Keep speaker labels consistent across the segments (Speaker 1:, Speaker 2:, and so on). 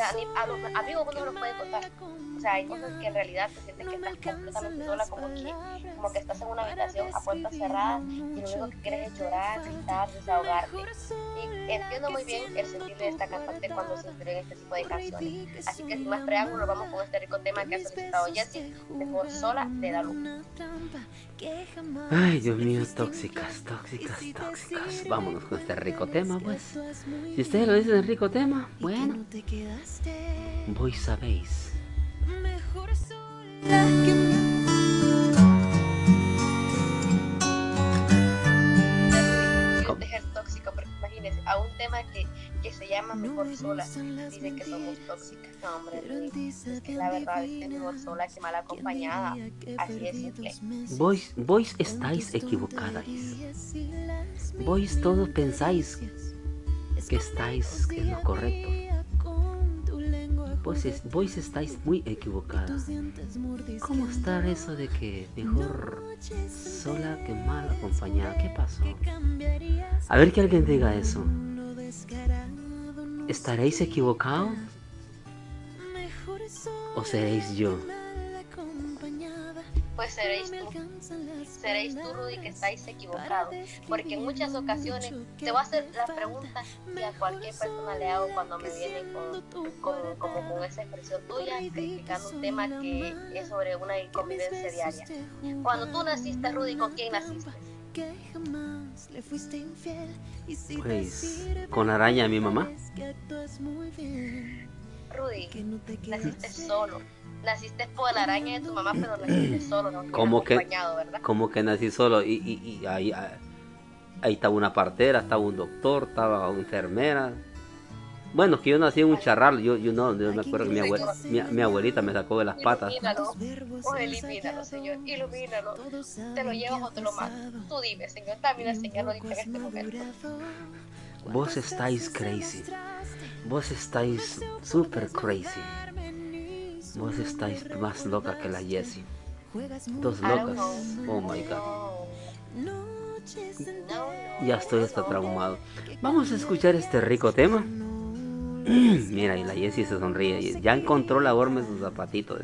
Speaker 1: sea, a los amigos uno los puede contar. O sea, hay cosas que en realidad te sientes que estás completamente sola, como que, como que estás en una habitación a puertas cerradas y lo único que quieres es llorar, gritar, desahogarte. Y entiendo muy bien el sentir de esta cantante cuando se inspiró en este tipo de canciones. Así que sin más preámbulos, vamos con este rico tema que ha solicitado Jessie, Mejor Sola de Dalu.
Speaker 2: Ay, Dios mío, tóxicas, tóxicas, tóxicas. Vámonos con este rico tema, pues. Si ustedes lo dicen rico tema, bueno. Vos sabéis. Mejor sola que
Speaker 1: tóxico, pero imagínense, a un tema que, que se llama Mejor Sola, dice que somos tóxicas. No, hombre, es que la verdad es que mejor sola que mal acompañada. Así es simple.
Speaker 2: Vos, vos estáis equivocadas. Vos todos pensáis que estáis en lo correcto. Vos, vos estáis muy equivocados. ¿Cómo está eso de que mejor sola que mal acompañada? ¿Qué pasó? A ver que alguien diga eso. ¿Estaréis equivocados? ¿O seréis yo?
Speaker 1: Pues seréis tú. Seréis tú, Rudy, que estáis equivocados. Porque en muchas ocasiones te voy a hacer la pregunta que a cualquier persona le hago cuando me vienen con, con, como con esa expresión tuya, criticando un tema que es sobre una convivencia diaria. Cuando tú naciste, Rudy, ¿con quién naciste?
Speaker 2: Pues con araña mi mamá.
Speaker 1: Rudy, naciste solo naciste por la araña de tu mamá, pero naciste solo, no
Speaker 2: como que,
Speaker 1: ¿verdad?
Speaker 2: Como que nací solo y, y, y ahí, ahí, estaba una partera, estaba un doctor, estaba una enfermera. Bueno, que yo nací en un charral, yo, yo no, yo me acuerdo que mi, abuela, mi, abuelita me sacó de las patas.
Speaker 1: Ilumínalo, oh, elimínalo, Señor, ilumínalo. Te lo llevas o te lo matas. Tú dime, Señor, también Señor lo dice en este momento.
Speaker 2: Vos estáis crazy. Vos estáis super crazy. Vos estáis más loca que la Jessie. Dos locas. Oh my god. Ya estoy hasta traumado. Vamos a escuchar este rico tema. Mira, y la Jessie se sonríe. Ya encontró la forma en sus zapatitos.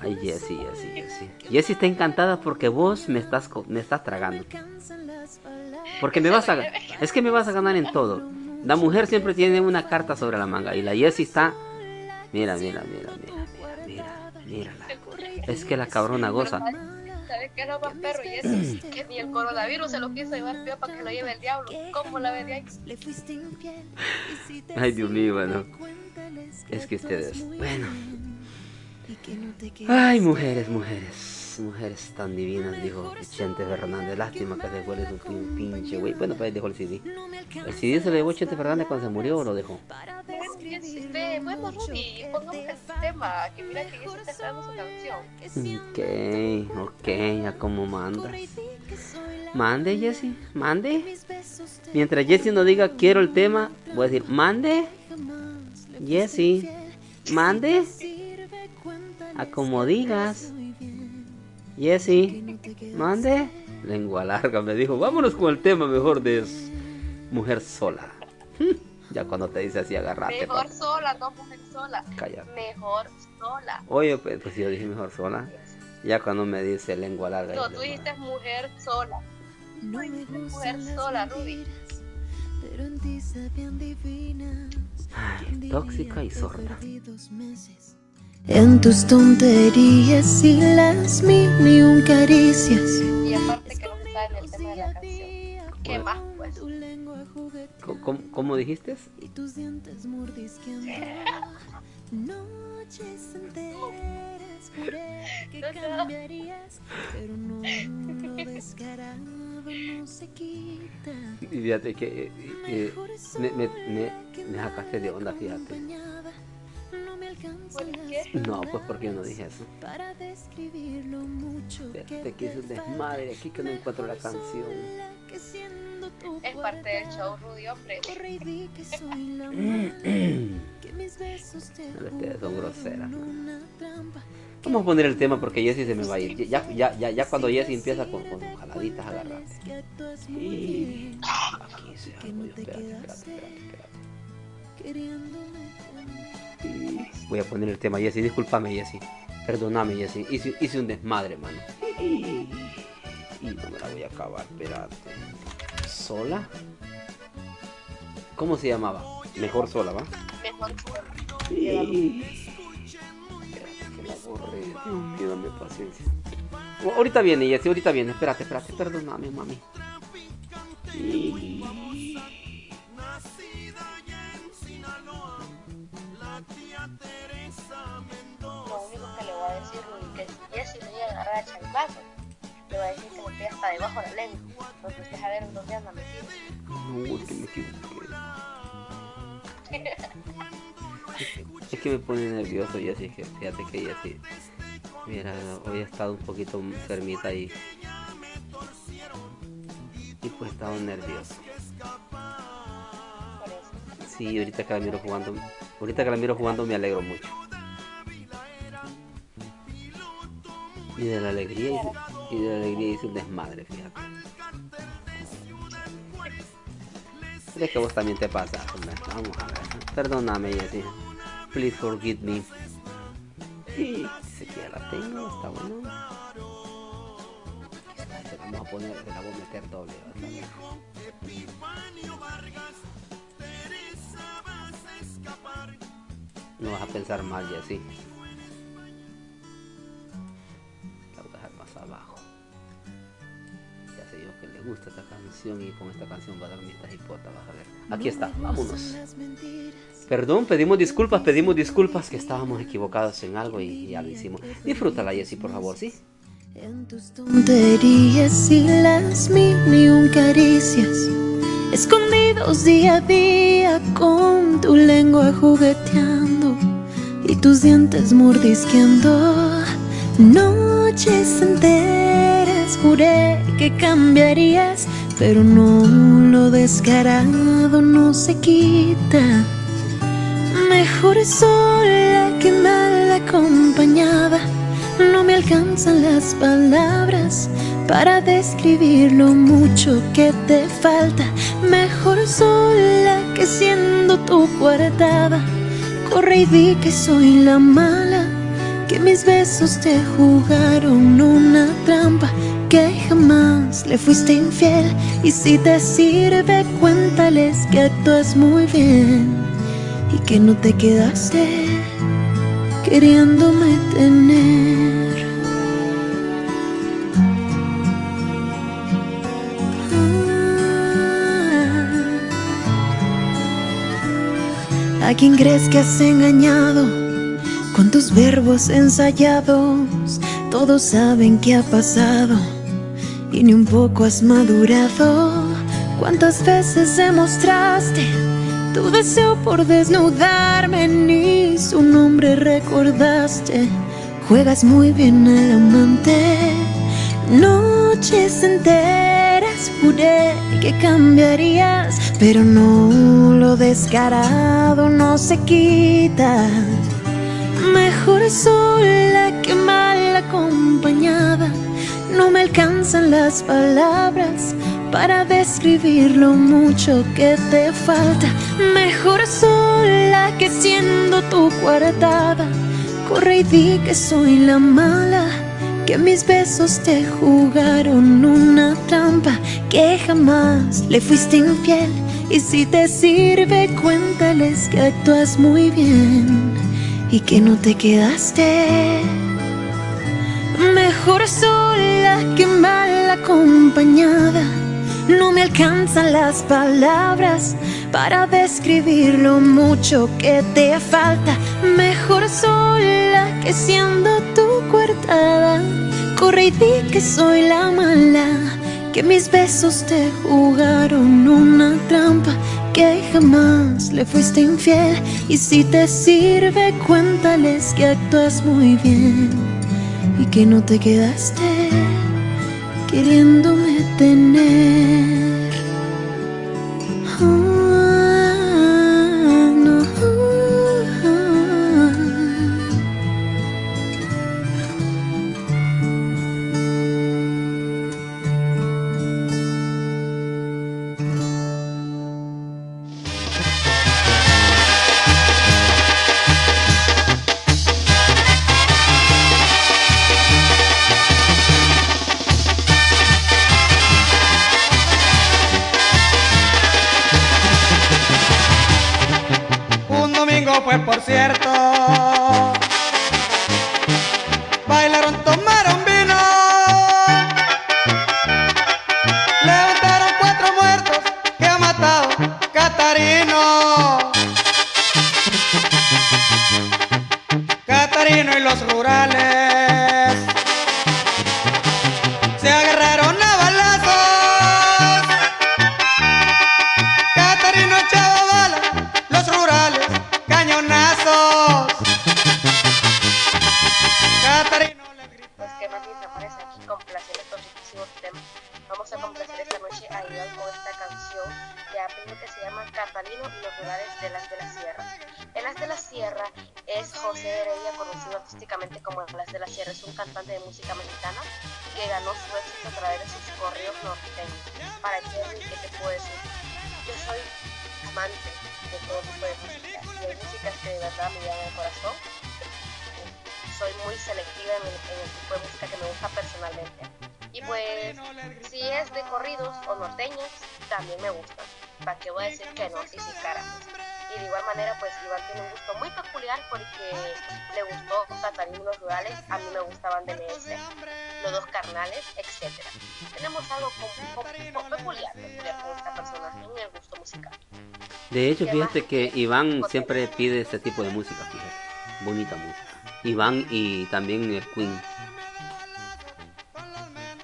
Speaker 2: Ay, Jessie, Jessie, Jessie. Jessie está encantada porque vos me estás, me estás tragando. Porque me vas a... Es que me vas a ganar en todo. La mujer siempre tiene una carta sobre la manga. Y la Jessie está... Mira, mira, mira. Mírala. Es que la cabrona goza.
Speaker 1: ¿Sabes qué no más perro? Y eso, que ni el coronavirus se lo quiso llevar peor para que lo lleve el diablo. ¿Cómo la ves de ahí?
Speaker 2: Ay, Dios mío, bueno. Es que ustedes, bueno. Ay, mujeres, mujeres mujeres tan divinas, dijo Chente Fernández. Lástima que se fue un pinche güey. Bueno, pues dejó el CD. ¿El CD se lo llevó Chente Fernández cuando se murió o lo dejó?
Speaker 1: Bueno, Rudy, pongamos el tema, que mira que está esperando su canción.
Speaker 2: Ok, ok, ya como manda. Mande, Jesse, mande. Mientras Jesse no diga quiero el tema, voy a decir mande. Jesse, mande. A como digas. Jessy, mande. Lengua larga me dijo, vámonos con el tema mejor de mujer sola. ya cuando te dice así, agarrate.
Speaker 1: Mejor sola, no mujer sola. Mejor sola.
Speaker 2: Oye, pues, pues yo dije mejor sola. Ya cuando me dice lengua larga.
Speaker 1: No, tú dijiste mujer sola. No me mujer sola, Ruby.
Speaker 2: Ay, tóxica y sorda.
Speaker 3: En tus tonterías y las mil y un caricias.
Speaker 1: Y aparte que no está en el tema de la canción. ¿Qué más pues?
Speaker 2: ¿Cómo, cómo dijiste?
Speaker 3: Y tus dientes mordisqueando. Noches enteras juré que cambiarías, pero no, lo descarado no se quita.
Speaker 2: Y fíjate que eh, eh, me, me, me, me sacaste de onda, fíjate.
Speaker 1: ¿Por qué?
Speaker 2: No, pues porque yo no dije eso.
Speaker 3: Para describirlo mucho
Speaker 2: Te quise desmadre aquí que no encuentro la canción.
Speaker 1: Es parte del show, Rudy, hombre.
Speaker 2: Ustedes son groseras. Vamos a poner el tema porque Jessy se me va a ir. Ya, ya, ya, ya cuando Jessy empieza con, con jaladitas, agarrate. Y aquí se espérate, espérate, espérate, espérate. Y Voy a poner el tema, Jessy. Discúlpame, Jessy. Perdóname, Jessy. Hice, hice un desmadre, mano. Y no me la voy a acabar, espérate. ¿Sola? ¿Cómo se llamaba? Mejor sola, ¿va?
Speaker 1: Mejor sola.
Speaker 2: Y... Espérate que la borré. Dios mío, dame paciencia. Ahorita viene, Jessy, ahorita viene. Espérate, espérate, perdóname, mami. Y...
Speaker 1: a decir que pegue hasta debajo de la lengua. Porque usted dónde anda metido.
Speaker 2: No, es que me equivoqué. Es que me pone nervioso y así que fíjate que ella sí. Mira, hoy he estado un poquito enfermita y. Y pues he estado nervioso. Sí, ahorita que la miro jugando. Ahorita que la miro jugando me alegro mucho. Y de la alegría y de la alegría hice un desmadre, fíjate. Es que vos también te pasa. Vamos a ver. Perdóname, Jessie. Please forgive me. Sí, dice que ya la tengo, está bueno. Se la vamos a poner, se la voy a meter doble. No vas a pensar mal, Jessie. Gusta esta canción y con esta canción va a dar mitad hipota, vas a ver. Aquí está, vámonos. Perdón, pedimos disculpas, pedimos disculpas que estábamos equivocados en algo y ya lo hicimos. Disfrútala, Jessie, por favor, ¿sí?
Speaker 3: En tus tonterías y las mil y un caricias, escondidos día a día con tu lengua jugueteando y tus dientes mordisqueando. Noches enteras juré que cambiarías, pero no lo descarado no se quita. Mejor sola que mal acompañada. No me alcanzan las palabras para describir lo mucho que te falta. Mejor sola que siendo tu coartada. Corre y di que soy la mala, que mis besos te jugaron una trampa, que jamás le fuiste infiel. Y si te sirve, cuéntales que actúas muy bien y que no te quedaste queriéndome tener. Ah. ¿A quién crees que has engañado con tus verbos ensayados? Todos saben qué ha pasado y ni un poco has madurado. ¿Cuántas veces demostraste? Tu deseo por desnudarme ni su nombre recordaste. Juegas muy bien al amante. Noches enteras juré que cambiarías, pero no lo descarado no se quita. Mejor sola que mal acompañada. No me alcanzan las palabras para describir lo mucho que te falta. Mejor sola que siendo tu coartada. Corre y di que soy la mala, que mis besos te jugaron una trampa, que jamás le fuiste infiel. Y si te sirve, cuéntales que actúas muy bien y que no te quedaste. Mejor sola que mal acompañada. No me alcanzan las palabras para describir lo mucho que te falta. Mejor sola que siendo tu coartada. Corre y di que soy la mala, que mis besos te jugaron una trampa, que jamás le fuiste infiel. Y si te sirve, cuéntales que actúas muy bien y que no te quedaste queriéndome tener.
Speaker 1: Verdad me al corazón soy muy selectiva en el, en el, tipo de música que me gusta personalmente. Y pues, si es de corridos o norteños, también me gustan. ¿Para qué voy a decir que no? Sí, sí, cara. Y de igual manera, pues Iván tiene un gusto muy peculiar porque le gustó Catarina y los rurales, a mí me gustaban DMS, los dos carnales, etc. Tenemos algo peculiar, con esta persona en el gusto musical.
Speaker 2: De hecho,
Speaker 1: ¿Qué
Speaker 2: fíjate que Iván siempre pide este tipo de música, fíjate. Bonita música. Iván y también el Queen.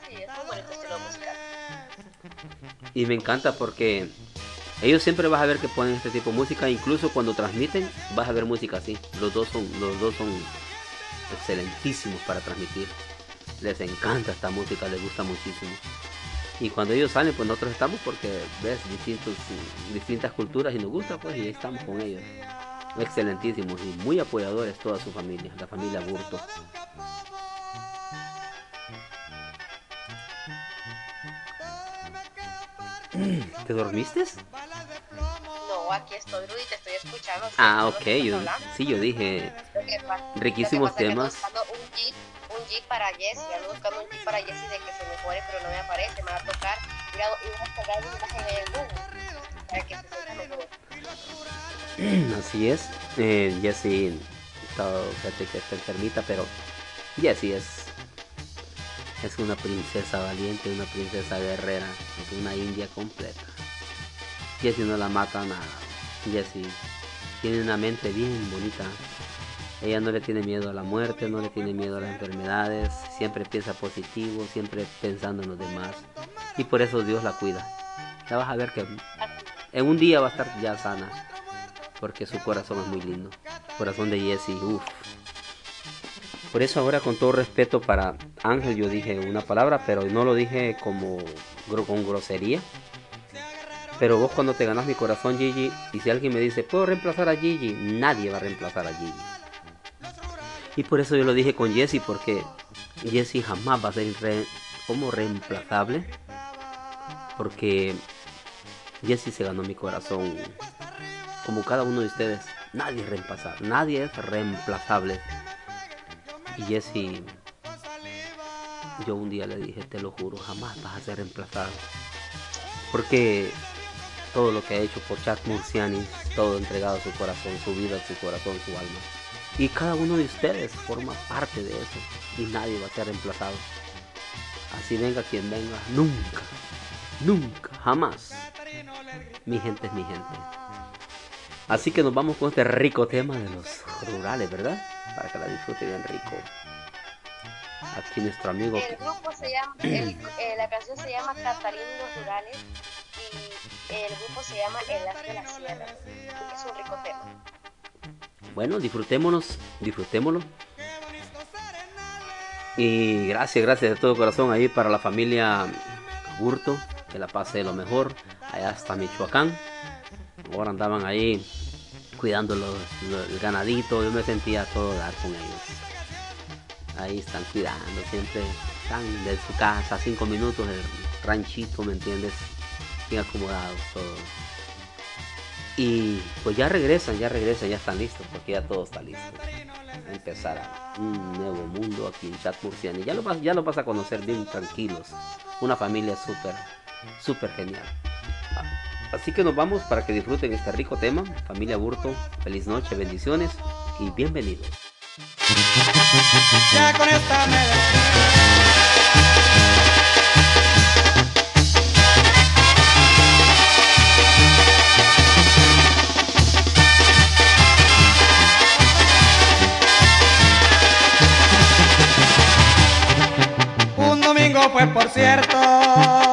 Speaker 1: Sí, es muy bonito estilo musical.
Speaker 2: Y me encanta porque ellos siempre vas a ver que ponen este tipo de música, incluso cuando transmiten vas a ver música así. Los dos son, los dos son excelentísimos para transmitir. Les encanta esta música, les gusta muchísimo. Y cuando ellos salen, pues nosotros estamos porque ves distintos, distintas culturas y nos gusta, pues y ahí estamos con ellos. Excelentísimos y muy apoyadores toda su familia, la familia Burto. ¿Te dormiste?
Speaker 1: No, aquí estoy, Rudy, te estoy escuchando.
Speaker 2: Ah, ok.
Speaker 1: ¿Estás
Speaker 2: Yo, sí, yo dije riquísimos temas.
Speaker 1: un jeep, para Jessie, ando buscando un jeep para Jessie de que se mejore, pero no me aparece, me va a tocar ir a, a descargar una imagen en el Google para que se.
Speaker 2: Así es. Eh, Jessie, está- fíjate que está enfermita, pero Jessie es, es una princesa valiente, una princesa guerrera, es una india completa. Jessie no la mata nada. Jessie tiene una mente bien bonita. Ella no le tiene miedo a la muerte, no le tiene miedo a las enfermedades, siempre piensa positivo, siempre pensando en los demás. Y por eso Dios la cuida. Ya vas a ver que en un día va a estar ya sana. Porque su corazón es muy lindo. Corazón de Jessie, uff. Por eso ahora con todo respeto para Ángel yo dije una palabra, pero no lo dije como con grosería. Pero vos cuando te ganas mi corazón Gigi, y si alguien me dice, ¿puedo reemplazar a Gigi? Nadie va a reemplazar a Gigi. Y por eso yo lo dije con Jessie, porque Jessie jamás va a ser re- como reemplazable. Porque Jessie se ganó mi corazón como cada uno de ustedes. Nadie es reemplazable, nadie es reemplazable. Y Jessie, yo un día le dije, te lo juro, jamás vas a ser reemplazado. Porque todo lo que ha hecho por Chat Murciani, todo entregado a su corazón, su vida, su corazón, su alma. Y cada uno de ustedes forma parte de eso. Y nadie va a ser reemplazado. Así venga quien venga, nunca, nunca, jamás. Mi gente es mi gente. Así que nos vamos con este rico tema de los rurales, ¿verdad? Para que la disfrute bien rico. Aquí nuestro amigo.
Speaker 1: El grupo se llama, eh, la canción se llama los Rurales y el grupo se llama El As de la Sierra. Es un rico tema.
Speaker 2: Bueno, disfrutémonos, disfrutémoslo. Y gracias, gracias de todo corazón ahí para la familia Burto, que la pase lo mejor, allá hasta Michoacán. Ahora andaban ahí cuidando los, los- el ganadito, yo me sentía todo dar con ellos. Ahí están cuidando, siempre están de su casa, cinco minutos del ranchito, ¿me entiendes? Bien acomodados todos. Y pues ya regresan, ya regresan, ya están listos, porque ya todo está listo. A empezar un nuevo mundo aquí en Chat lo vas, ya lo vas a conocer bien tranquilos. Una familia súper, súper genial. Así que nos vamos para que disfruten este rico tema. Familia Burto, feliz noche, bendiciones y bienvenidos.
Speaker 4: Fue por cierto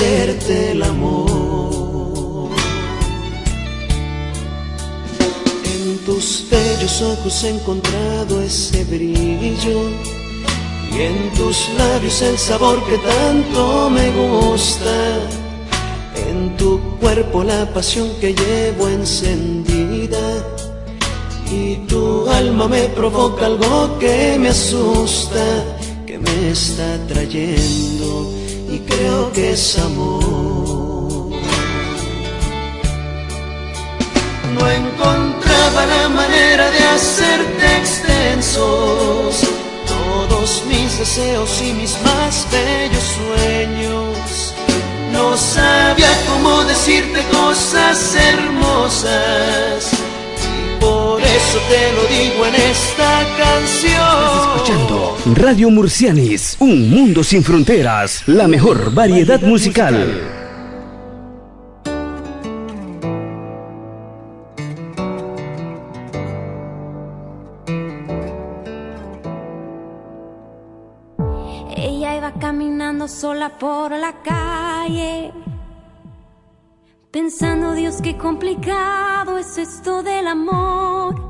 Speaker 5: hacerte el amor. En tus bellos ojos he encontrado ese brillo y en tus labios el sabor que tanto me gusta. En tu cuerpo la pasión que llevo encendida y tu alma me provoca algo que me asusta, que me está trayendo y creo que es amor. No encontraba la manera de hacerte extensos todos mis deseos y mis más bellos sueños. No sabía cómo decirte cosas hermosas eso te lo digo en esta canción.
Speaker 6: escuchando Radio Murcianis, un mundo sin fronteras, la mejor variedad musical.
Speaker 7: Ella iba caminando sola por la calle Pensando, Dios, qué complicado es esto del amor.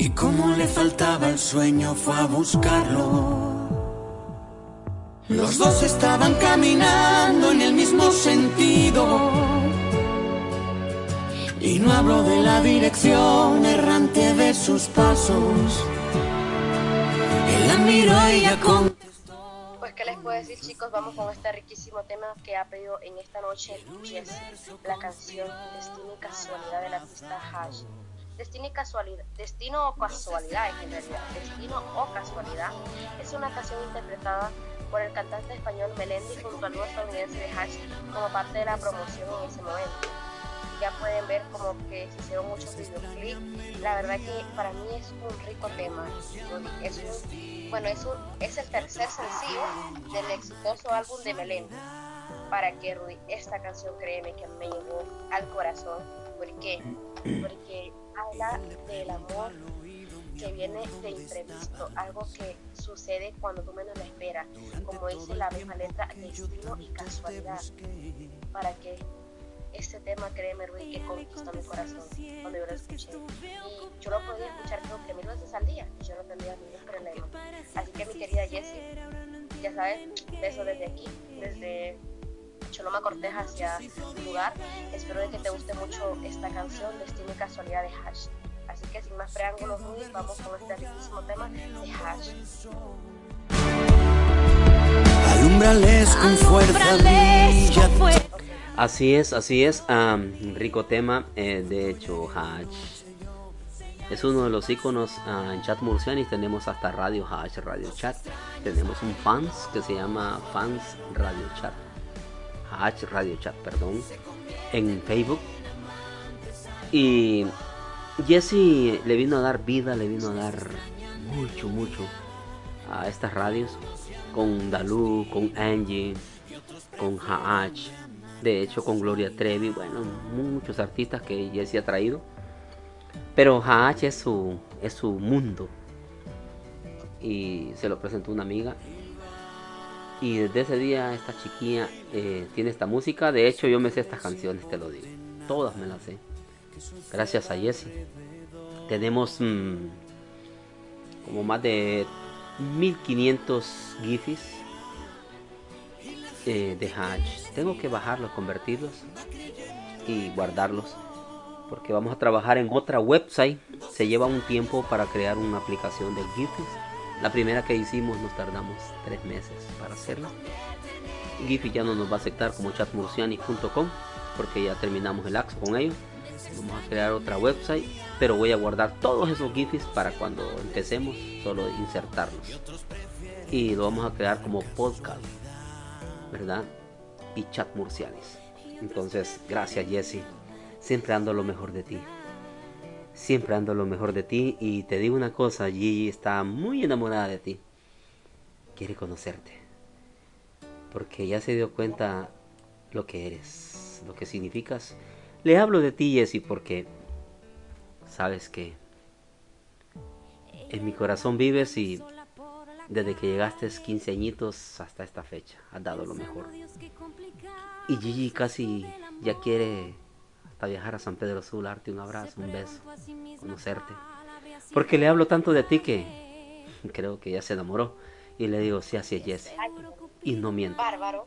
Speaker 8: Y como le faltaba el sueño fue a buscarlo. Los dos estaban caminando en el mismo sentido. Y no hablo de la dirección errante de sus pasos. Él la miró y ella contestó.
Speaker 1: Pues, ¿qué les puedo decir, chicos? Vamos con este riquísimo tema que ha pedido en esta noche Jess, la canción Destino y Casualidad del artista Hash. Destino y casualidad, destino o casualidad en realidad, destino o casualidad, es una canción interpretada por el cantante español Melendi junto al nuevo estadounidense de Hash como parte de la promoción en ese momento. Ya pueden ver como que se hicieron muchos videoclips. La verdad que para mí es un rico tema. Es un, bueno, es, un, es el tercer sencillo del exitoso álbum de Melendi. Para que Rudy, esta canción créeme que me llegó al corazón. ¿Por qué? Porque habla del amor que viene de imprevisto, algo que sucede cuando tú menos lo esperas, como dice la misma letra, destino y casualidad, para que este tema, créeme, Ruiz, que conquistó mi corazón cuando yo lo escuché. Y yo lo podía escuchar creo que mil veces al día y yo no tendría ningún problema. Así que mi querida Jessie, ya sabes, beso desde aquí, desde Choloma Cortés hacia tu lugar. Espero de que te guste mucho esta canción, Destino y Casualidad de Hash. Así que sin más preámbulos, vamos con este riquísimo tema de Hash.
Speaker 8: Alumbrales con fuerza, brilla.
Speaker 2: Así es, así es. am, rico tema. eh, de hecho, Hatch es uno de los iconos ah, en chat murcianis. Tenemos hasta Radio Hatch, Radio Chat. Tenemos un fans que se llama Fans Radio Chat. Hatch Radio Chat, perdón. En Facebook. Y Jesse le vino a dar vida, le vino a dar mucho, mucho a estas radios. Con Dalu, con Angie, con Hatch. De hecho, con Gloria Trevi, bueno, muchos artistas que Jesse ha traído. Pero Hatch es su, es su mundo. Y se lo presentó una amiga. Y desde ese día esta chiquilla eh, tiene esta música. De hecho, yo me sé estas canciones, te lo digo. Todas me las sé. Gracias a Jesse. Tenemos mm, como más de 1500 gifs eh, de Hatch. Tengo que bajarlos, convertirlos y guardarlos. Porque vamos a trabajar en otra website. Se lleva un tiempo para crear una aplicación del GIF. La primera que hicimos nos tardamos tres meses para hacerla. Giphy ya no nos va a aceptar como chatmurciani.com porque ya terminamos el acto con ellos. Vamos a crear otra website, pero voy a guardar todos esos GIFs para cuando empecemos solo insertarlos. Y lo vamos a crear como podcast, ¿verdad? Y chat murcianis. Entonces, gracias Jesse. Siempre ando lo mejor de ti. Siempre ando lo mejor de ti. Y te digo una cosa, Gigi está muy enamorada de ti. Quiere conocerte. Porque ya se dio cuenta lo que eres, lo que significas. Le hablo de ti, Jesse, porque sabes que en mi corazón vives y desde que llegaste 15 añitos hasta esta fecha has dado lo mejor. Y Gigi casi ya quiere hasta viajar a San Pedro Sula, darte un abrazo, un beso, conocerte. Porque le hablo tanto de ti que creo que ya se enamoró. Y le digo, sí, así es Jesse. Y no miento.
Speaker 1: Bárbaro.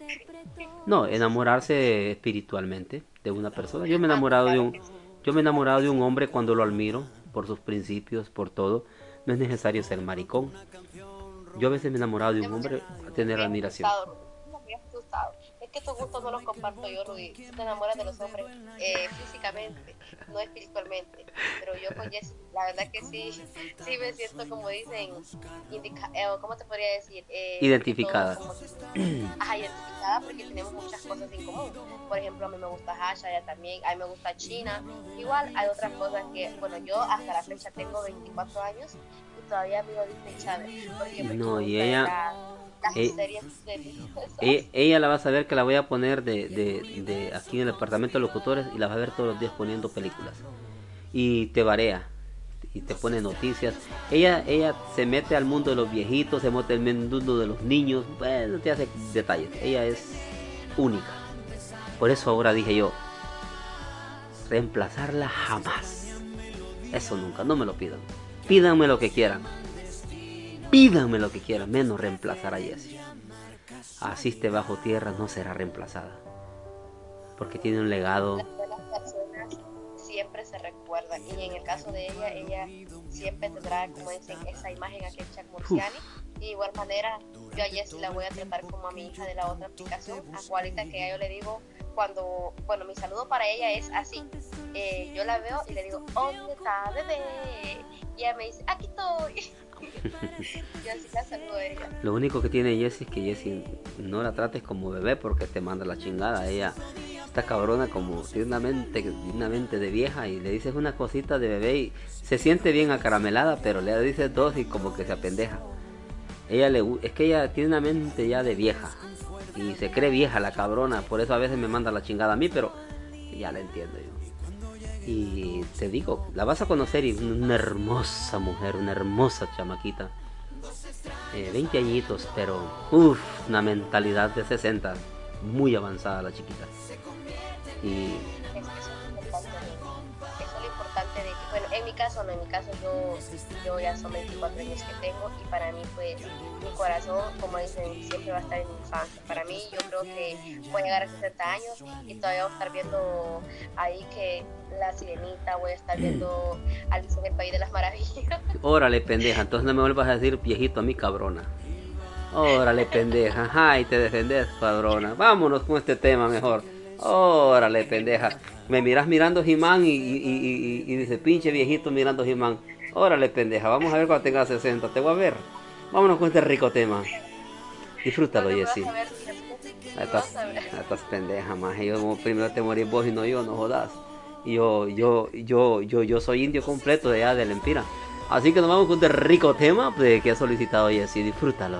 Speaker 2: No, enamorarse espiritualmente de una persona. Yo me he enamorado de un, yo me he enamorado de un hombre cuando lo admiro por sus principios, por todo. No es necesario ser maricón. Yo a veces me he enamorado de un hombre a tener admiración.
Speaker 1: Que tu gusto no los comparto yo, Rudy. Tú te enamoras de los hombres eh, físicamente, no espiritualmente. Pero yo con Jess, la verdad que sí, sí me siento, como dicen, indica eh, ¿cómo te podría decir?
Speaker 2: Eh, identificada.
Speaker 1: ajá, identificada porque tenemos muchas cosas en común. Por ejemplo, a mí me gusta Hasha, ella también, a mí me gusta China. Igual hay otras cosas que, bueno, yo hasta la fecha tengo 24 años y todavía vivo Disney Channel. Porque
Speaker 2: no, y ella... Eh, ella, ella, la va a saber que la voy a poner de, de, de, aquí en el departamento de locutores y la va a ver todos los días poniendo películas. Y te varea y te pone noticias. Ella, ella se mete al mundo de los viejitos, se mete al mundo de los niños, bueno, te hace detalles. Ella es única. Por eso ahora dije yo, reemplazarla jamás. Eso nunca, no me lo pidan. Pídanme lo que quieran Pídanme lo que quieran, menos reemplazar a Jessie. Asiste bajo tierra no será reemplazada. Porque tiene un legado.
Speaker 1: Las personas siempre se recuerdan. Y en el caso de ella, ella siempre tendrá, como dicen, esa imagen aquel Chuck Murciani. de igual manera, yo a Jessie la voy a tratar como a mi hija de la otra aplicación, a cualita que yo le digo cuando, bueno, mi saludo para ella es así. Eh, yo la veo y le digo, ¿dónde está bebé? Y ella me dice, aquí estoy.
Speaker 2: Lo único que tiene Jessie es que Jessie no la trates como bebé porque te manda la chingada. Ella está cabrona como tiene una mente, una mente de vieja y le dices una cosita de bebé y se siente bien acaramelada, pero le dices dos y como que se apendeja. Ella le es que ella tiene una mente ya de vieja y se cree vieja la cabrona, por eso a veces me manda la chingada a mí, pero ya la entiendo yo. Y te digo, la vas a conocer y una hermosa mujer, una hermosa chamaquita. 20 eh, añitos, pero uff, una mentalidad de 60, muy avanzada la chiquita. Y
Speaker 1: caso, no, en mi caso yo, yo ya son 24 años que tengo y para mí pues mi corazón, como dicen, siempre va a estar en mi infancia. Para mí yo creo que voy a llegar a 60 años y todavía voy a estar viendo ahí que la sirenita, voy a estar viendo Alicia en el País de las Maravillas.
Speaker 2: Órale, pendeja, entonces no me vuelvas a decir viejito a mi cabrona. Órale, pendeja, ay, te defendes, cabrona. Vámonos con este tema mejor. Órale, pendeja. Me miras mirando Jimán y, y, y, dice, pinche viejito mirando Jimán. Órale, pendeja, vamos a ver cuando tenga 60. Te voy a ver. Vámonos con este rico tema. Disfrútalo, Jessy. Estás, estás pendeja, más. Yo primero te morís vos y no yo, no jodas. Yo, yo, yo, yo, yo soy indio completo de allá de la Empira. Así que nos vamos con este rico tema pues, que ha solicitado Jessy. Disfrútalo.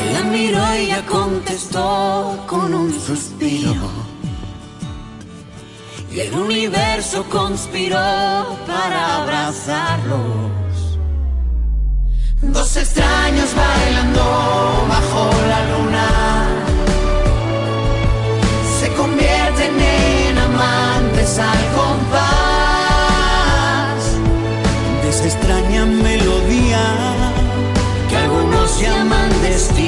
Speaker 9: él la miró y ella contestó con un suspiro. Y el universo conspiró para abrazarlos. Dos extraños bailando bajo la luna. Se convierten en amantes al compás de esa extraña melodía llaman destino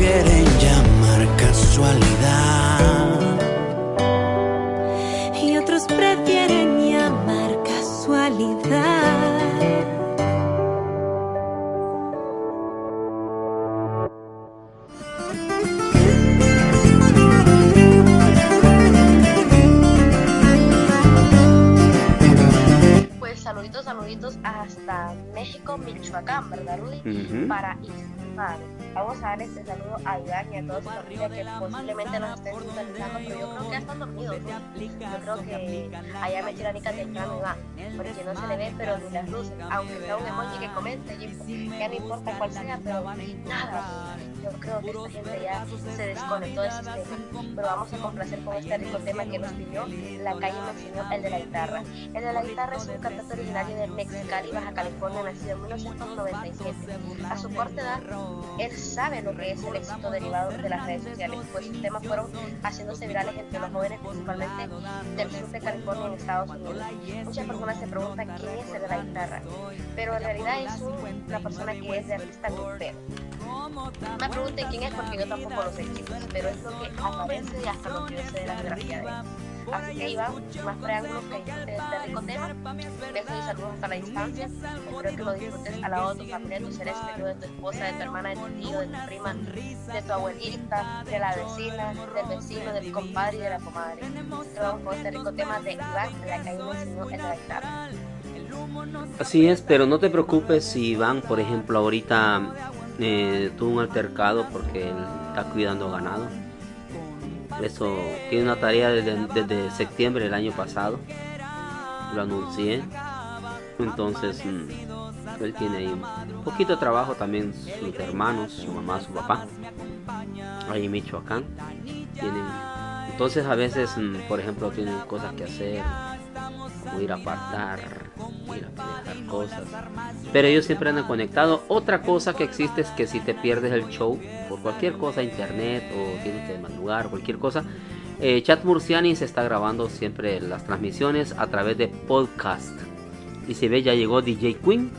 Speaker 9: prefieren llamar casualidad.
Speaker 3: y otros prefieren llamar casualidad.
Speaker 1: Pues saluditos, saluditos hasta México, Michoacán, ¿verdad, Rudy?
Speaker 2: Ujú.
Speaker 1: Para Vamos a dar este saludo a Iván y a su familia que posiblemente nos estén sintonizando, pero yo creo que ya están dormidos. ¿no? Yo creo que allá me tiranica temprano Iván, porque no se le ve, pero ni las luces, aunque sea un emoji que comente, y ya no importa cuál sea, pero nada. Yo creo que esta gente ya se desconectó del sistema. Pero vamos a complacer con este rico tema que nos pidió la calle me enseñó el de la guitarra. El de la guitarra es un cantante originario de Mexicali, Baja California, nacido en 1997. A su corta edad, él sabe lo que es el éxito derivado de las redes sociales, pues sus temas fueron haciéndose virales entre los jóvenes, principalmente del sur de California en Estados Unidos. Muchas personas se preguntan quién es el de la guitarra, pero en realidad es un- una persona que es de artista grupero. Me pregunten quién es porque yo tampoco lo sé, chicos, pero es lo que aparece y hasta lo que yo sé de la biografía de él. Sin más preámbulos, que este rico tema. Besos y saludos hasta la distancia. Espero que lo disfrutes al lado de tu familia, de tu seres de tu esposa, de tu hermana, de tu tío, de tu prima, de tu abuelita, de la vecina, del vecino, del compadre y de la comadre. Que vamos con este rico tema de Iván, de la calle me enseñó en la guitarra.
Speaker 2: Así es, pero no te preocupes si Iván, por ejemplo, ahorita eh, tuvo un altercado porque él está cuidando ganado. Eso tiene una tarea desde, septiembre del año pasado. Lo anuncié. Entonces, mm, él tiene ahí un poquito de trabajo también, sus hermanos, su mamá, su papá. Ahí en Michoacán. Tienen, entonces a veces, mm, por ejemplo, tienen cosas que hacer ir a apartar, a dejar cosas. Pero ellos siempre andan conectados. Otra cosa que existe es que si te pierdes el show por cualquier cosa, internet o tienes que madrugar, cualquier cosa, eh, Chat Murciani se está grabando siempre las transmisiones a través de podcast. Y se ve, ya llegó DJ Queen.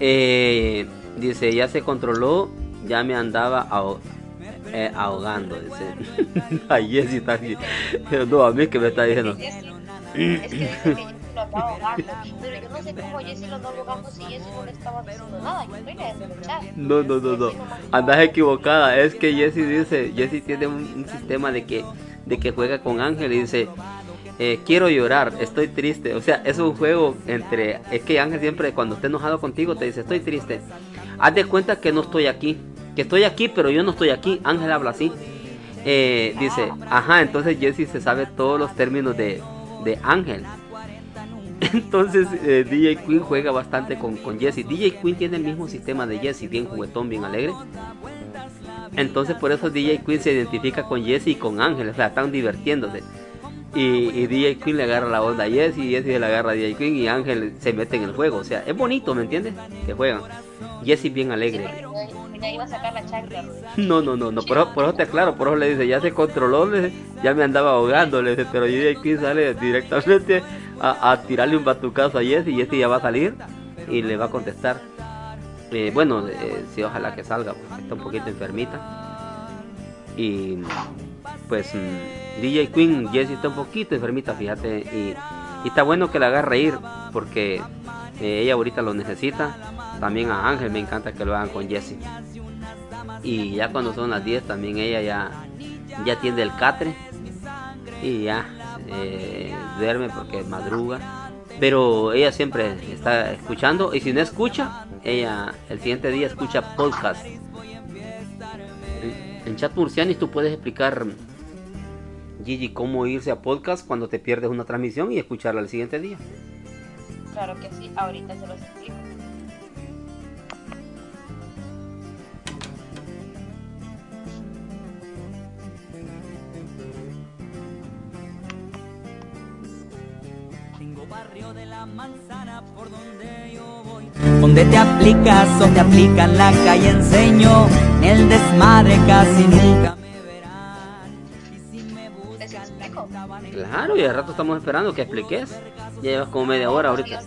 Speaker 2: Eh, dice, ya se controló, ya me andaba aho- eh, ahogando. Dice, ay, Jessy está aquí. No, a mí que me está diciendo.
Speaker 1: Es que dice que Jessy lo no Jessy Jessy no.
Speaker 2: No, no.
Speaker 1: Jessy
Speaker 2: Andas equivocada. Es que Jesse dice, Jesse tiene un, sistema de que, de que juega con Ángel y dice, eh, quiero llorar, estoy triste. O sea, es un juego entre, es que Ángel siempre cuando está enojado contigo te dice, estoy triste. Haz de cuenta que no estoy aquí. que estoy aquí, pero yo no estoy aquí. Ángel habla así. Eh, dice, ajá, entonces Jesse se sabe todos los términos de, de Ángel. Entonces eh, DJ Queen juega bastante con, con Jesse. DJ Queen tiene el mismo sistema de Jesse, bien juguetón, bien alegre. Entonces por eso DJ Queen se identifica con Jesse y con Ángel, o sea, están divirtiéndose. Y, DJ Queen le agarra la onda a Jesse y Jesse le agarra a DJ Queen y Ángel se mete en el juego. O sea, es bonito, ¿me entiendes? Que juegan. Jesse bien alegre. No, no, no, no, por, eso te aclaro, por eso le dice, ya se controló, ya me andaba ahogando, le dice, pero DJ Queen sale directamente a, tirarle un batucazo a Jesse y Jesse ya va a salir y le va a contestar. Eh, bueno, eh, sí, ojalá que salga, porque está un poquito enfermita. Y pues mm, DJ Queen, Jessie está un poquito enfermita, fíjate. Y, está bueno que la haga reír, porque eh, ella ahorita lo necesita. También a Ángel me encanta que lo hagan con Jessie. Y ya cuando son las 10 también ella ya, ya tiende el catre. Y ya eh, duerme porque madruga. Pero ella siempre está escuchando. Y si no escucha, ella el siguiente día escucha podcast. En chat murcianis tú puedes explicar, Gigi, cómo irse a podcast cuando te pierdes una transmisión y escucharla el siguiente día.
Speaker 1: Claro que sí, ahorita se los explico.
Speaker 8: Barrio de la manzana por donde yo voy. Donde te aplicas o te aplican la calle enseño. En el desmadre casi nunca me verán. Y si me buscan,
Speaker 2: Claro, y al rato estamos esperando que expliques. Ya llevas como media hora ahorita.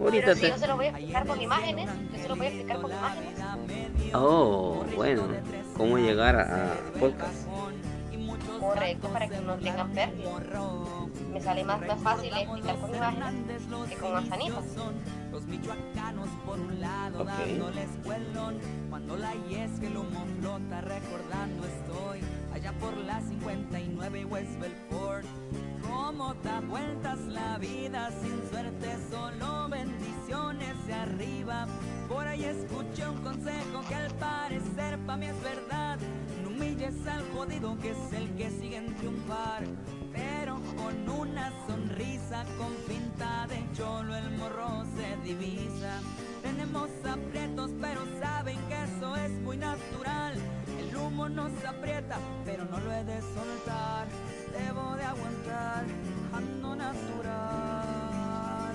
Speaker 1: Ahorita te... yo se lo voy a explicar con imágenes. Yo se lo voy a explicar con imágenes.
Speaker 2: Oh, bueno. ¿Cómo llegar a, podcast?
Speaker 1: Correcto, para que no tengan pérdida. Me sale más, más fácil explicar con imágenes que con manzanitas. Los michoacanos por un lado dándoles cuelón Cuando la yes que el humo flota recordando estoy Allá por la 59 West Belfort Cómo da vueltas la vida sin suerte Solo bendiciones de arriba Por ahí escuché un consejo que al parecer pa' mí es verdad No humilles al jodido que es el que sigue en triunfar pero con una sonrisa con pinta de cholo el morro se divisa. Tenemos aprietos, pero saben que eso es muy natural. El humo nos aprieta, pero no lo he de soltar. Debo de aguantar, ando natural.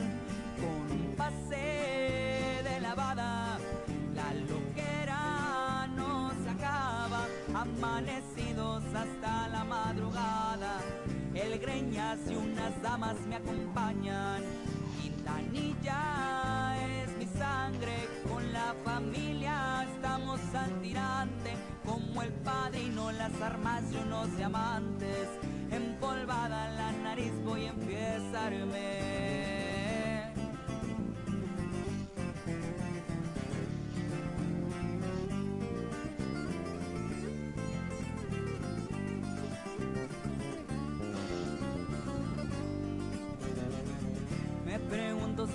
Speaker 1: Con un pase de lavada, la loquera no se acaba. Amanecidos y unas damas me acompañan. Quintanilla es mi sangre, con la familia estamos al tirante, como el padrino, las armas y unos diamantes.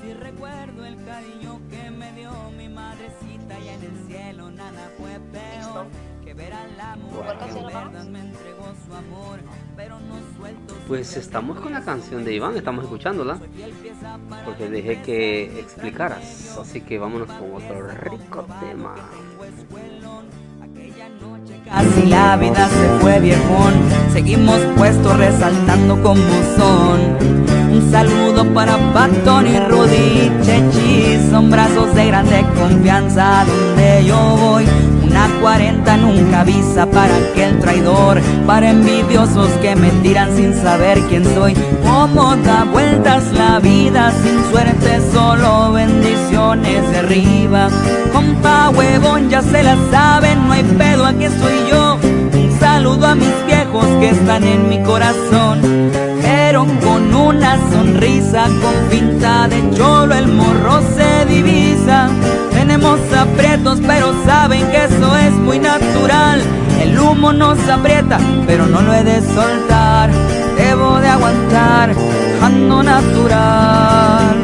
Speaker 1: Si recuerdo el cariño que me dio mi madrecita y en el cielo nada fue peor que ver a la mujer que en verdad me entregó su amor, pero no suelto.
Speaker 2: Pues estamos con la canción de Iván, estamos escuchándola, porque dejé que explicaras, así que vámonos con otro rico tema.
Speaker 8: Casi la vida se fue viejón, seguimos puestos resaltando como son. Un saludo para Patton y Rudy Chechi, son brazos de grande confianza donde yo voy. Una cuarenta nunca avisa para aquel traidor, para envidiosos que me tiran sin saber quién soy. Cómo da vueltas la vida sin suerte, solo bendiciones de arriba. Compa huevón, ya se la saben, no hay pedo, aquí estoy yo. Un saludo a mis viejos que están en mi corazón de cholo el morro se divisa. Tenemos aprietos, pero saben que eso es muy natural. El humo nos aprieta, pero no lo he de soltar. Debo de aguantar, ando natural.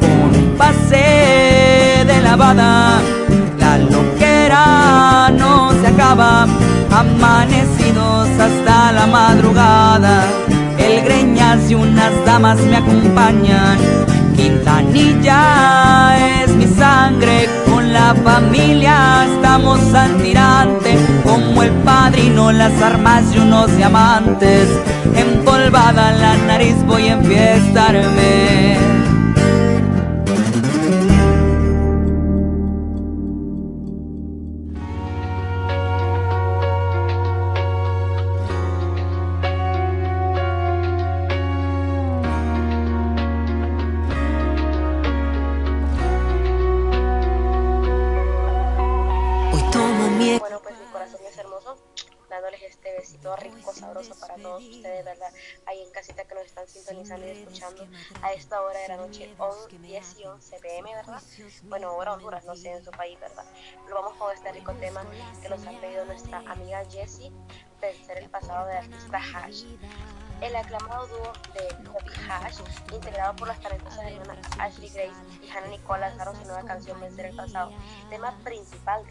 Speaker 8: Con pase de lavada, la loquera no acaba, amanecidos hasta la madrugada. Greñas y unas damas me acompañan. Quintanilla es mi sangre, con la familia estamos al tirante, como el padrino, las armas y unos diamantes. Empolvada la nariz voy a enfiestarme.
Speaker 1: Sintonizando y escuchando a esta hora de la noche, 10 y 11 pm, ¿verdad? Bueno, hora Honduras, no sé en su país, ¿verdad? Lo vamos con este rico tema que nos ha pedido nuestra amiga Jessie, Vencer el pasado de artista Hash. El aclamado dúo de Bobby Hash, integrado por las talentosas hermanas Ashley Grace y Hannah Nicole, lanzaron su nueva canción Vencer el pasado, tema principal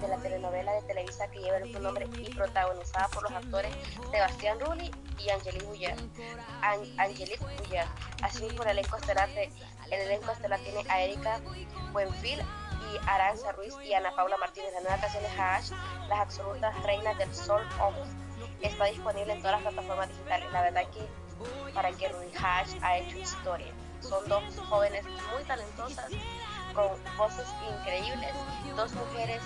Speaker 1: de la telenovela de Televisa que lleva el mismo nombre y protagonizada por los actores Sebastián Rulli y Angelique Boyer. Angelique Boyer. Así por el elenco estelar, el elenco estelar tiene a Erika Buenfil y Aranza Ruiz y Ana Paula Martínez. La nueva canción de Hash, las absolutas reinas del sol está disponible en todas las plataformas digitales. La verdad que para que Ruiz Hash ha hecho historia. Son dos jóvenes muy talentosas, con voces increíbles, dos mujeres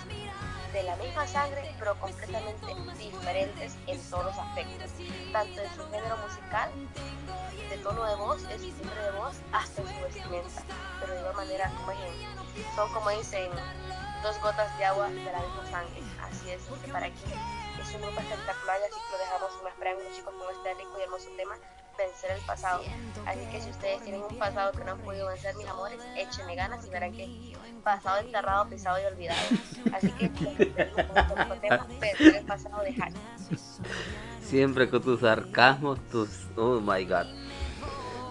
Speaker 1: de la misma sangre, pero completamente diferentes en todos los aspectos, tanto en su género musical, de tono de voz, en su timbre de voz, hasta en su vestimenta, pero de igual manera, como son como dicen, dos gotas de agua de la misma sangre, así es, que para que es un grupo espectacular y así lo dejamos más preámbulo chicos con este rico y hermoso tema vencer el pasado. Así que si ustedes tienen un pasado que no han podido vencer, mis amores, échenle ganas y verán que pasado enterrado, pisado y olvidado. Así que tema, vencer el pasado de.
Speaker 2: Siempre con tus sarcasmos, tus... Oh my god.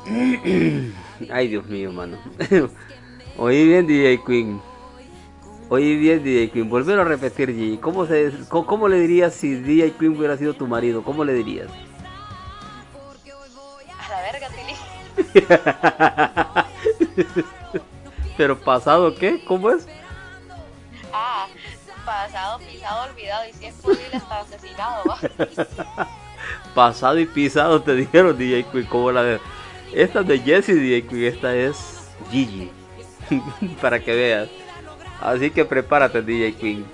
Speaker 2: Ay, Dios mío, mano. Oí bien, DJ Queen. Oí bien, DJ Queen. Volver a repetir, G. ¿Cómo, se, cómo, ¿Cómo le dirías si DJ Queen hubiera sido tu marido? ¿Cómo le dirías? Pero pasado qué? ¿Cómo es?
Speaker 1: Ah, pasado, pisado, olvidado y si es posible hasta asesinado.
Speaker 2: pasado y pisado te dijeron DJ Queen, como la de esta es de Jessie DJ Queen, esta es Gigi. Para que veas. Así que prepárate DJ Queen.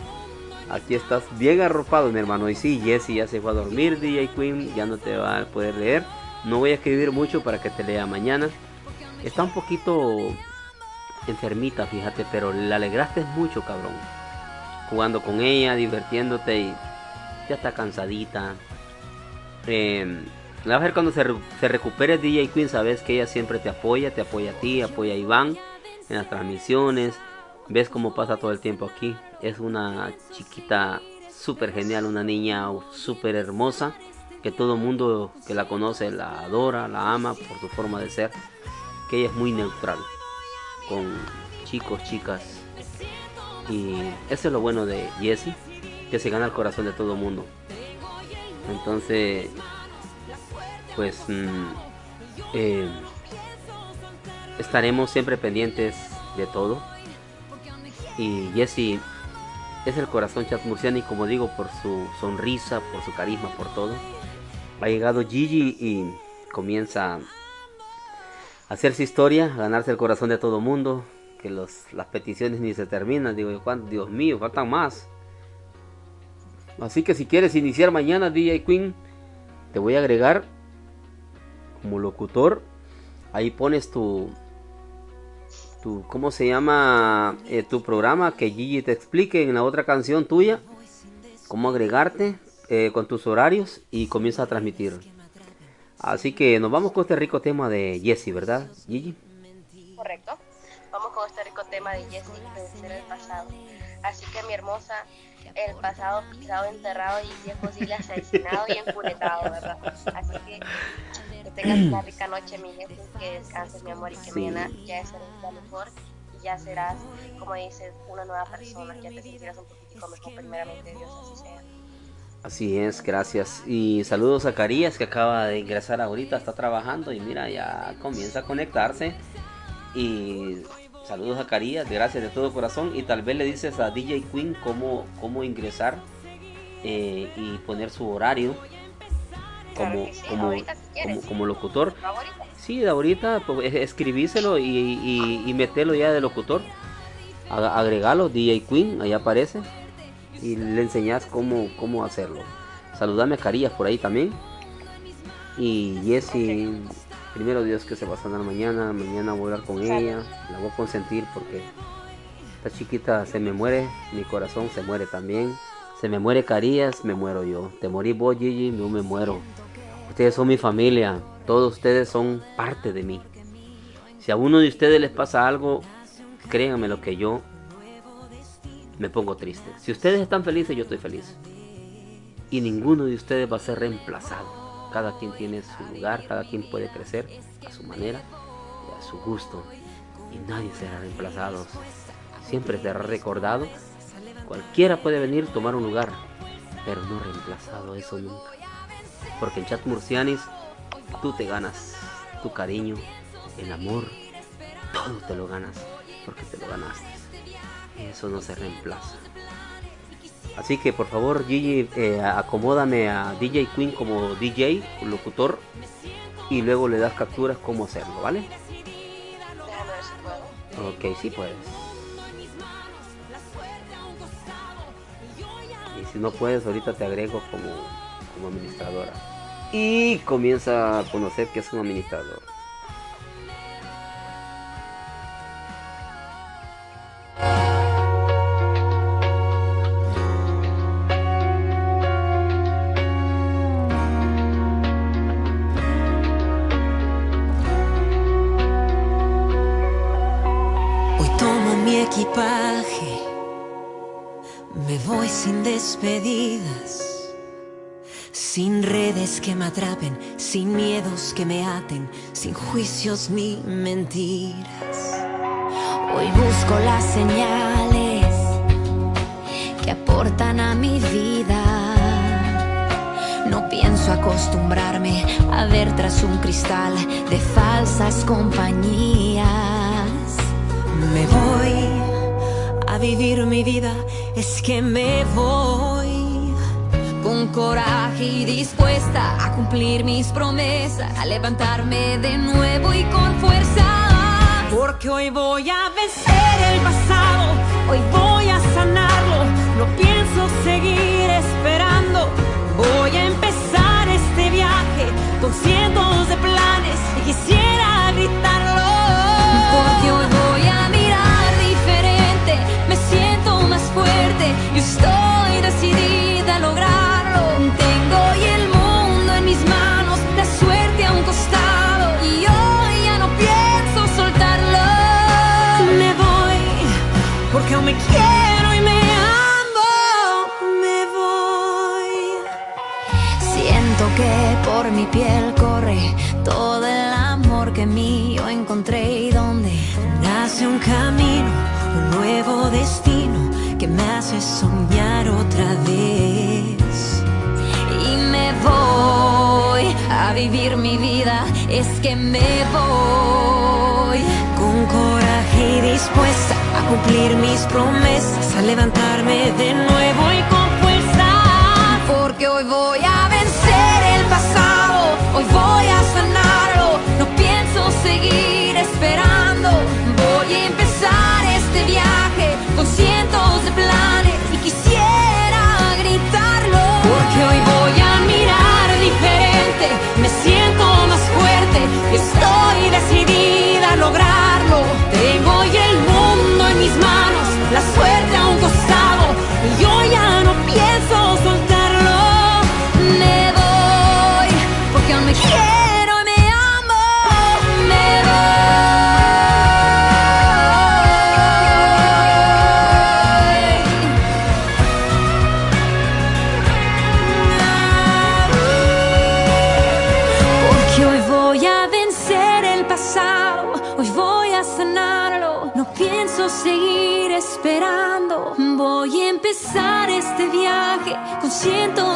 Speaker 2: Aquí estás bien arropado, mi hermano. Y sí, Jessie ya se fue a dormir, DJ Queen. Ya no te va a poder leer. No voy a escribir mucho para que te lea mañana. Está un poquito enfermita, fíjate, pero la alegraste mucho, cabrón. Jugando con ella, divirtiéndote y ya está cansadita. Eh, a ver cuando se, se, recupere DJ Queen, sabes que ella siempre te apoya, te apoya a ti, apoya a Iván en las transmisiones. Ves cómo pasa todo el tiempo aquí. Es una chiquita súper genial, una niña súper hermosa que todo mundo que la conoce la adora, la ama por su forma de ser, que ella es muy neutral con chicos, chicas. Y eso es lo bueno de Jessie, que se gana el corazón de todo mundo. Entonces, pues mm, eh, estaremos siempre pendientes de todo. Y Jessie es el corazón chat y como digo, por su sonrisa, por su carisma, por todo ha llegado Gigi y comienza a hacerse historia, a ganarse el corazón de todo mundo, que las peticiones ni se terminan, digo Dios mío, faltan más. Así que si quieres iniciar mañana DJ Queen, te voy a agregar como locutor. Ahí pones tu, tu ¿cómo se llama? Eh, tu programa que Gigi te explique en la otra canción tuya. Cómo agregarte eh, con tus horarios y comienza a transmitir. Así que nos vamos con este rico tema de Jesse, ¿verdad, Gigi?
Speaker 1: Correcto. Vamos con este rico tema de Jesse, vencer el pasado. Así que mi hermosa, el pasado pisado, enterrado y si es posible asesinado y enculetado, ¿verdad? Así que tengas una rica noche, mi Jesse, que descanses, mi amor, y que mañana ya es el día mejor ya serás, como dices, una nueva persona, ya te sentirás un poquitico mejor, primeramente Dios, así sea.
Speaker 2: Así es, gracias. Y saludos a Carías que acaba de ingresar ahorita, está trabajando y mira, ya comienza a conectarse. Y saludos a Carías, gracias de todo corazón. Y tal vez le dices a DJ Queen cómo, cómo ingresar eh, y poner su horario como, como, como, locutor. Sí, de ahorita pues, escribíselo y, y, y meterlo ya de locutor. Agregalo, DJ Queen, ahí aparece. Y le enseñas cómo, cómo hacerlo. Saludame a Carías por ahí también. Y Jessie, primero Dios que se va a sanar mañana. Mañana voy a hablar con ella. La voy a consentir porque esta chiquita se me muere. Mi corazón se muere también. Se me muere Carías, me muero yo. Te morí vos, Gigi, yo me muero. Ustedes son mi familia. Todos ustedes son parte de mí. Si a uno de ustedes les pasa algo, créanme lo que yo me pongo triste. Si ustedes están felices, yo estoy feliz. Y ninguno de ustedes va a ser reemplazado. Cada quien tiene su lugar, cada quien puede crecer a su manera y a su gusto. Y nadie será reemplazado. Siempre será recordado Cualquiera puede venir tomar un lugar, pero no reemplazado eso nunca. Porque en Chat Murcianis tú te ganas tu cariño, el amor, todo te lo ganas porque te lo ganaste. Eso no se reemplaza. Así que por favor Gigi, eh, acomódame a DJ Queen como DJ, locutor, y luego le das capturas cómo hacerlo, ¿vale? Ok, sí puedes. Si no puedes, ahorita te agrego como, como administradora. Y comienza a conocer que es un administrador.
Speaker 3: Hoy tomo mi equipaje me voy sin despedidas, sin redes que me atrapen, sin miedos que me aten, sin juicios ni mentiras. Hoy busco las señales que aportan a mi vida. No pienso acostumbrarme a ver tras un cristal de falsas compañías. Me voy a vivir mi vida es que me voy con coraje y dispuesta a cumplir mis promesas, a levantarme de nuevo y con fuerza. Porque hoy voy a vencer el pasado, hoy voy a sanarlo, no pienso seguir esperando, voy a empezar este viaje con cientos de planes y quisiera gritarlo. Porque hoy voy a y estoy me quiero y me amo. Me voy. Siento que por mi piel corre todo el amor que mío encontré y donde nace un camino, un nuevo destino que me hace soñar otra vez. Y me voy a vivir mi vida, es que me voy. Dispuesta a cumplir mis promesas, a levantarme de nuevo y con viaje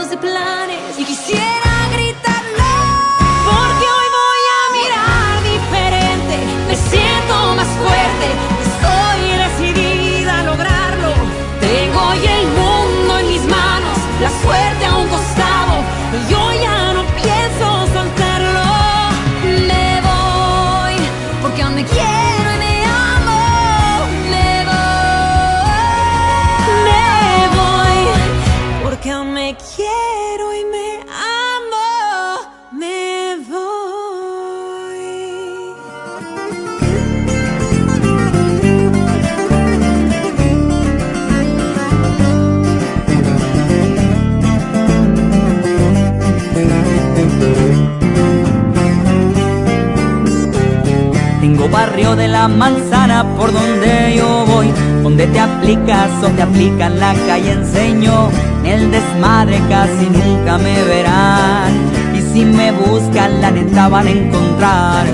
Speaker 8: barrio de la manzana por donde yo voy, donde te aplicas o te aplican la calle enseño. En el desmadre casi nunca me verán. Y si me buscan, la neta van a encontrar.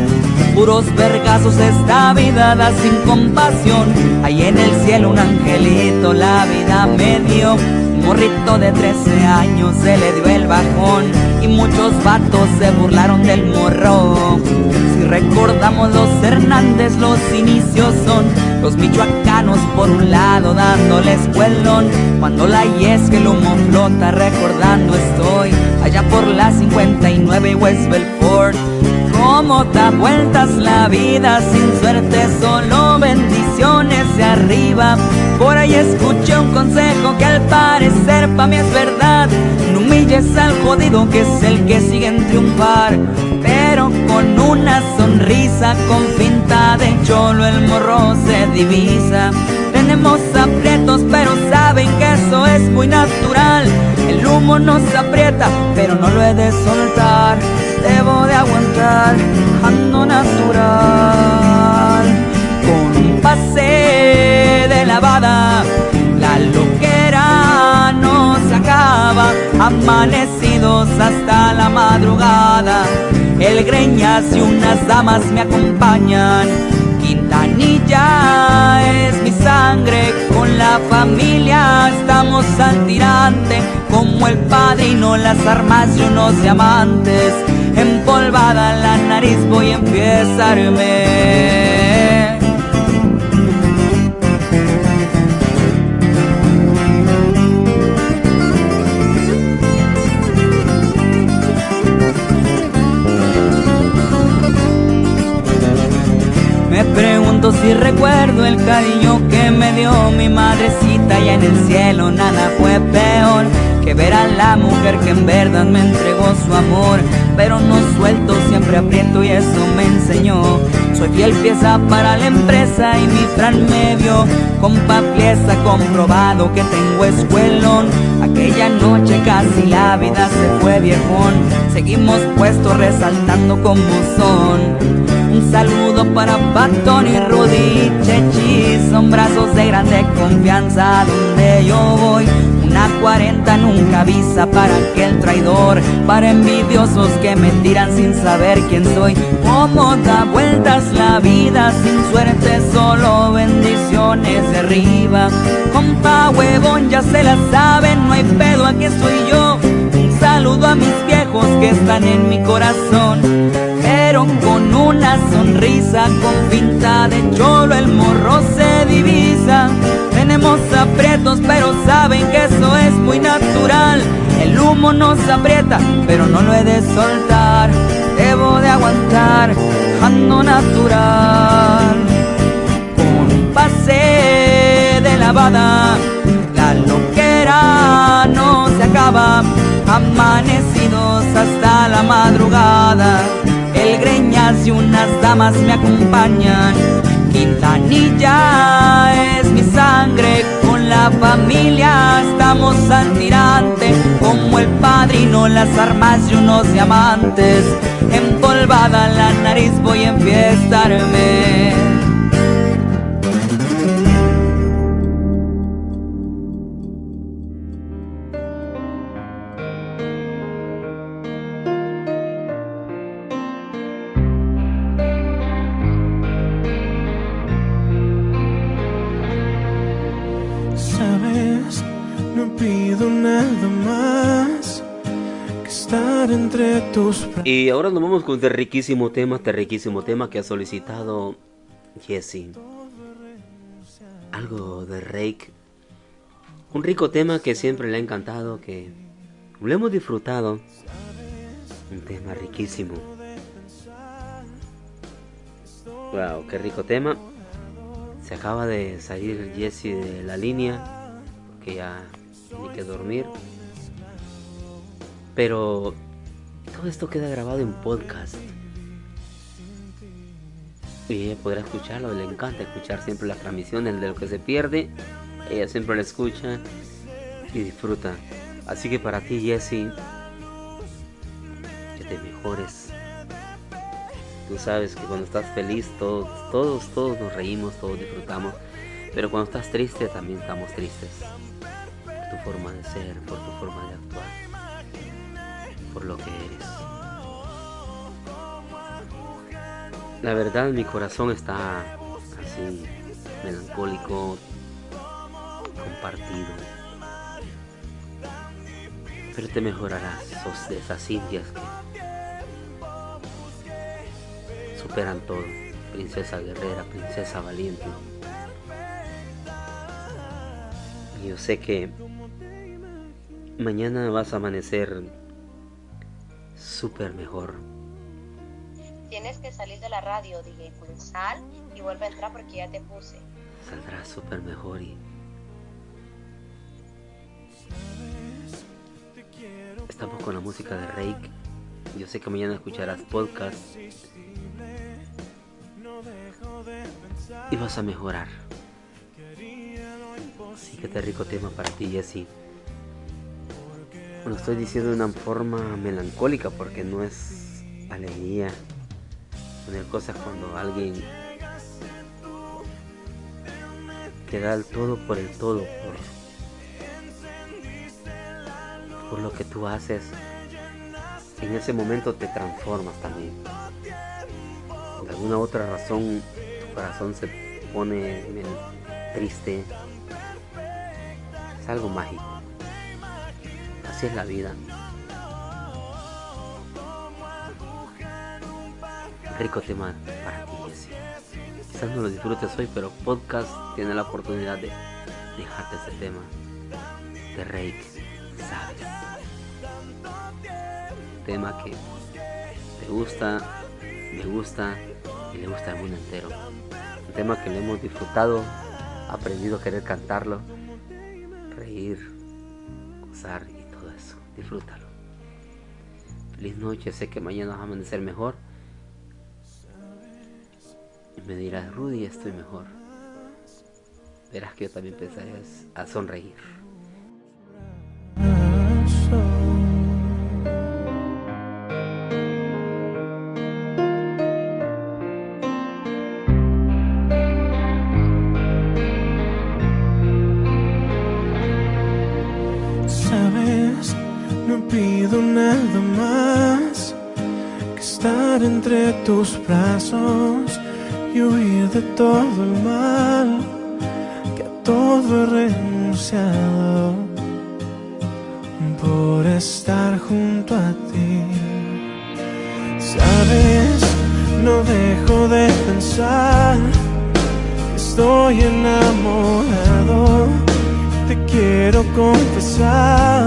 Speaker 8: Puros vergazos esta vida da sin compasión. Ahí en el cielo un angelito la vida me dio. Morrito de 13 años se le dio el bajón. Y muchos vatos se burlaron del morro. Si recordamos los Hernández, los inicios son los michoacanos por un lado dándole escuelón. Cuando la yes que el humo flota recordando estoy allá por la 59 y West Belfort. Cómo da vueltas la vida sin suerte, solo de arriba. Por ahí escuché un consejo que al parecer pa' mí es verdad. No humilles al jodido que es el que sigue en triunfar. Pero con una sonrisa, con finta de cholo, el morro se divisa. Tenemos aprietos, pero saben que eso es muy natural. El humo nos aprieta, pero no lo he de soltar. Debo de aguantar, ando natural. La loquera no se acaba. Amanecidos hasta la madrugada, el greñas y unas damas me acompañan. Quintanilla es mi sangre, con la familia estamos al tirante, como el padrino las armas y unos diamantes, empolvada la nariz voy a empiezarme. El cariño que me dio mi madrecita y en el cielo nada fue peor que ver a la mujer que en verdad me entregó su amor. Pero no suelto, siempre aprieto y eso me enseñó. Soy fiel pieza para la empresa y mi fran me vio. Compa pieza comprobado que tengo escuelón. Aquella noche casi la vida se fue viejón. Seguimos puestos resaltando como son. Un saludo para Patón y Rudy Chechi, son brazos de grande confianza donde yo voy. Una 40 nunca avisa para aquel traidor, para envidiosos que me tiran sin saber quién soy. Cómo da vueltas la vida sin suerte, solo bendiciones de arriba. Compa huevón, ya se la saben, no hay pedo, aquí estoy yo. Un saludo a mis viejos que están en mi corazón pero con una sonrisa, con pinta de cholo el morro se divisa. Tenemos aprietos, pero saben que eso es muy natural. El humo nos aprieta, pero no lo he de soltar. Debo de aguantar, ando natural. Con pase de lavada, la loquera no se acaba. Amanecidos hasta la madrugada el greñas y unas damas me acompañan. Quintanilla es mi sangre, con la familia estamos al tirante, como el padrino, las armas y unos diamantes. Empolvada la nariz voy a enfiestarme.
Speaker 2: Y ahora nos vamos con este riquísimo tema, este riquísimo tema que ha solicitado Jesse. Algo de Rake. Un rico tema que siempre le ha encantado, que lo hemos disfrutado. Un tema riquísimo. Wow, qué rico tema. Se acaba de salir Jesse de la línea, porque ya tiene que dormir. Pero todo esto queda grabado en podcast. Y podrá escucharlo, le encanta escuchar siempre las transmisiones de lo que se pierde. Ella siempre la escucha y disfruta. Así que para ti, Jesse, que te mejores. Tú sabes que cuando estás feliz, todos, todos, todos nos reímos, todos disfrutamos. Pero cuando estás triste, también estamos tristes. Por tu forma de ser, por tu forma de actuar, por lo que eres. La verdad, mi corazón está así, melancólico, compartido. Pero te mejorarás, sos de esas indias que superan todo. Princesa guerrera, princesa valiente. Y yo sé que mañana vas a amanecer súper mejor.
Speaker 1: Tienes que salir de la radio, dije, pues sal y vuelve a entrar porque ya te puse.
Speaker 2: Saldrás súper mejor y Estamos con la música de Rake. Yo sé que mañana escucharás podcast. Y vas a mejorar. Así que este rico tema para ti, Jesse. Lo estoy diciendo de una forma melancólica porque no es alegría. Poner cosas cuando alguien que da el todo por el todo, por por lo que tú haces, en ese momento te transformas también. Por alguna otra razón tu corazón se pone triste. Es algo mágico. Así es la vida. Rico tema para ti, Jesse. Quizás no lo disfrutes hoy, pero podcast tiene la oportunidad de dejarte ese tema de Rake, ¿sabes? tema que te gusta, me gusta y le gusta al mundo entero. Un tema que le hemos disfrutado, aprendido a querer cantarlo, reír, gozar. Disfrútalo. Feliz noche, sé que mañana vas a amanecer mejor. Y me dirás, Rudy, estoy mejor. Verás que yo también empezaré a sonreír.
Speaker 10: Tus brazos y huir de todo el mal que a todo he renunciado por estar junto a ti. Sabes, no dejo de pensar que estoy enamorado. Te quiero confesar